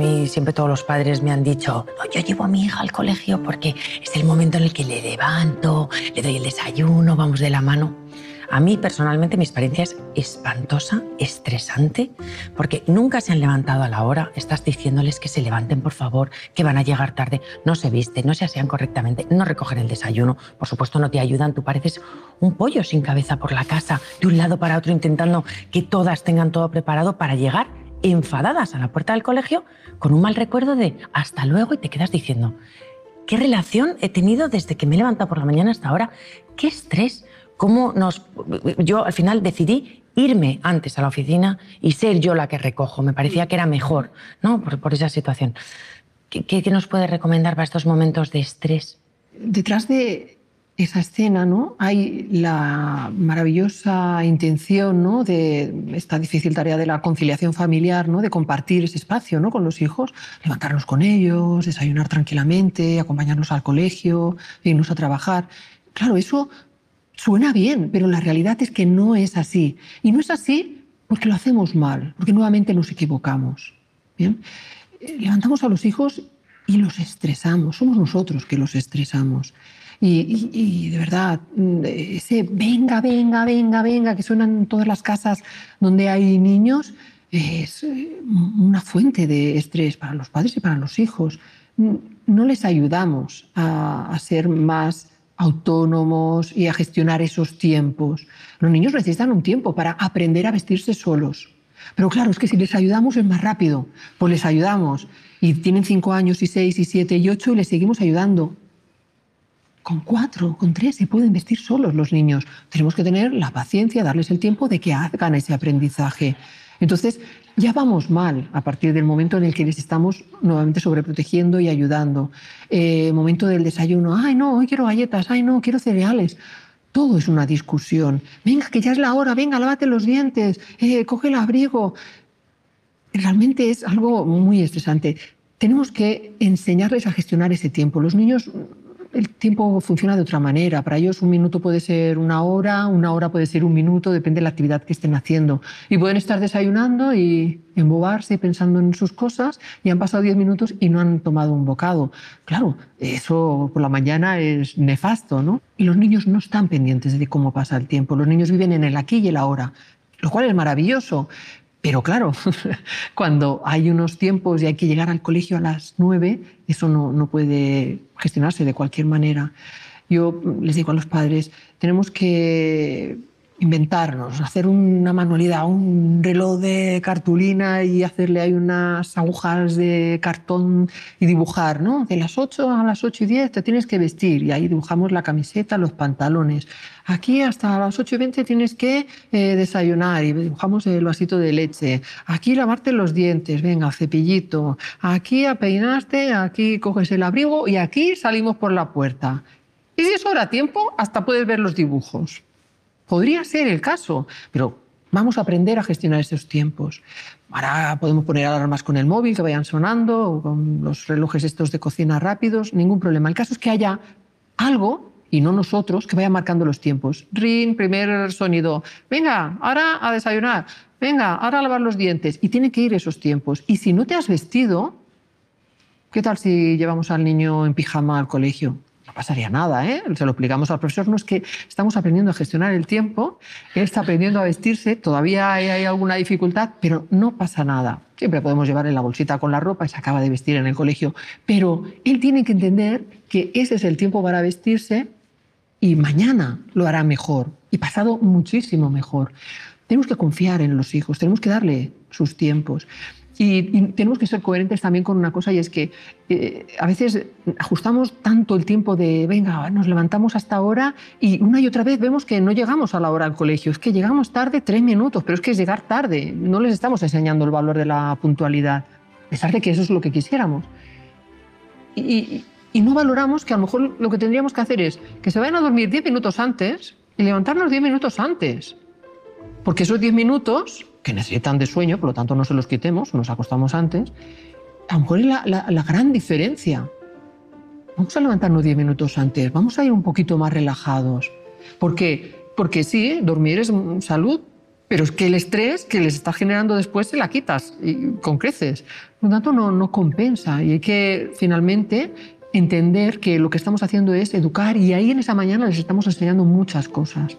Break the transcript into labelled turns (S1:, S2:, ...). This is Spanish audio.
S1: mí siempre todos los padres me han dicho, no, yo llevo a mi hija al colegio porque es el momento en el que le levanto, le doy el desayuno, vamos de la mano. A mí personalmente mi experiencia es espantosa, estresante, porque nunca se han levantado a la hora. Estás diciéndoles que se levanten, por favor, que van a llegar tarde, no se visten, no se asean correctamente, no recogen el desayuno. Por supuesto, no te ayudan. Tú pareces un pollo sin cabeza por la casa, de un lado para otro, intentando que todas tengan todo preparado para llegar enfadadas a la puerta del colegio con un mal recuerdo de hasta luego y te quedas diciendo, ¿qué relación he tenido desde que me he levantado por la mañana hasta ahora? ¿Qué estrés? cómo nos... Yo al final decidí irme antes a la oficina y ser yo la que recojo. Me parecía que era mejor, ¿no? Por, esa situación. ¿Qué, nos puede recomendar para estos momentos de estrés?
S2: Detrás de esa escena, ¿no? Hay la maravillosa intención, ¿no? De esta difícil tarea de la conciliación familiar, ¿no? De compartir ese espacio, ¿no? Con los hijos, levantarnos con ellos, desayunar tranquilamente, acompañarlos al colegio, irnos a trabajar. Claro, eso Suena bien, pero la realidad es que no es así. Y no es así porque lo hacemos mal, porque nuevamente nos equivocamos. ¿bien? Eh, levantamos a los hijos y los estresamos, somos nosotros que los estresamos. Y, de verdad, mm, ese venga, venga, venga, venga, que suenan en todas las casas donde hay niños, es eh, una fuente de estrés para los padres y para los hijos. No les ayudamos a, a ser más autónomos y a gestionar esos tiempos. Los niños necesitan un tiempo para aprender a vestirse solos. Pero claro, es que si les ayudamos es más rápido. Pues les ayudamos y tienen cinco años y seis y siete y ocho y les seguimos ayudando. Con cuatro, con tres se pueden vestir solos los niños. Tenemos que tener la paciencia, darles el tiempo de que hagan ese aprendizaje. Entonces, ya vamos mal a partir del momento en el que les estamos nuevamente sobreprotegiendo y ayudando. Eh, momento del desayuno, ay no, hoy quiero galletas, ay no, quiero cereales. Todo es una discusión. Venga, que ya es la hora, venga, lávate los dientes, eh, coge el abrigo. Realmente es algo muy estresante. Tenemos que enseñarles a gestionar ese tiempo. Los niños el tiempo funciona de otra manera. Para ellos un minuto puede ser una hora, una hora puede ser un minuto, depende de la actividad que estén haciendo. Y pueden estar desayunando y embobarse pensando en sus cosas y han pasado diez minutos y no han tomado un bocado. Claro, eso por la mañana es nefasto, ¿no? Y los niños no están pendientes de cómo pasa el tiempo. Los niños viven en el aquí y el ahora, lo cual es maravilloso. Pero claro, cuando hay unos tiempos y hay que llegar al colegio a las nueve, eso no, no puede gestionarse de cualquier manera. Yo les digo a los padres, tenemos que inventarnos, hacer una manualidad, un reloj de cartulina y hacerle ahí unas agujas de cartón y dibujar, ¿no? De las 8 a las 8 y 10 te tienes que vestir y ahí dibujamos la camiseta, los pantalones. Aquí hasta las 8 y 20 tienes que eh, desayunar y dibujamos el vasito de leche. Aquí lavarte los dientes, venga, cepillito. Aquí a peinarte, aquí coges el abrigo y aquí salimos por la puerta. Y si es hora tiempo, hasta puedes ver los dibujos. Podría ser el caso, pero vamos a aprender a gestionar esos tiempos. Ahora podemos poner alarmas con el móvil que vayan sonando o con los relojes estos de cocina rápidos, ningún problema. El caso es que haya algo y no nosotros que vaya marcando los tiempos. Ring, primer sonido. Venga, ahora a desayunar. Venga, ahora a lavar los dientes. Y tiene que ir esos tiempos. Y si no te has vestido, ¿qué tal si llevamos al niño en pijama al colegio? No pasaría nada, ¿eh? Se lo explicamos al profesor, no es que estamos aprendiendo a gestionar el tiempo, él está aprendiendo a vestirse, todavía hay, alguna dificultad, pero no pasa nada. Siempre podemos llevar en la bolsita con la ropa y se acaba de vestir en el colegio, pero él tiene que entender que ese es el tiempo para vestirse y mañana lo hará mejor y pasado muchísimo mejor. Tenemos que confiar en los hijos, tenemos que darle sus tiempos. Y, tenemos que ser coherentes también con una cosa y es que eh, a veces ajustamos tanto el tiempo de, venga, nos levantamos hasta ahora y una y otra vez vemos que no llegamos a la hora al colegio, es que llegamos tarde tres minutos, pero es que es llegar tarde, no les estamos enseñando el valor de la puntualidad, a pesar de que eso es lo que quisiéramos. Y, y no valoramos que a lo mejor lo que tendríamos que hacer es que se vayan a dormir diez minutos antes y levantarnos diez minutos antes. Porque esos diez minutos que necesitan de sueño, por lo tanto no se los quitemos, nos acostamos antes, a lo mejor es la, gran diferencia. Vamos a levantarnos 10 minutos antes, vamos a ir un poquito más relajados. ¿Por qué? Porque sí, dormir es salud, pero es que el estrés que les está generando después se la quitas y, con creces. Por lo tanto, no, no compensa y hay que finalmente entender que lo que estamos haciendo es educar y ahí en esa mañana les estamos enseñando muchas cosas.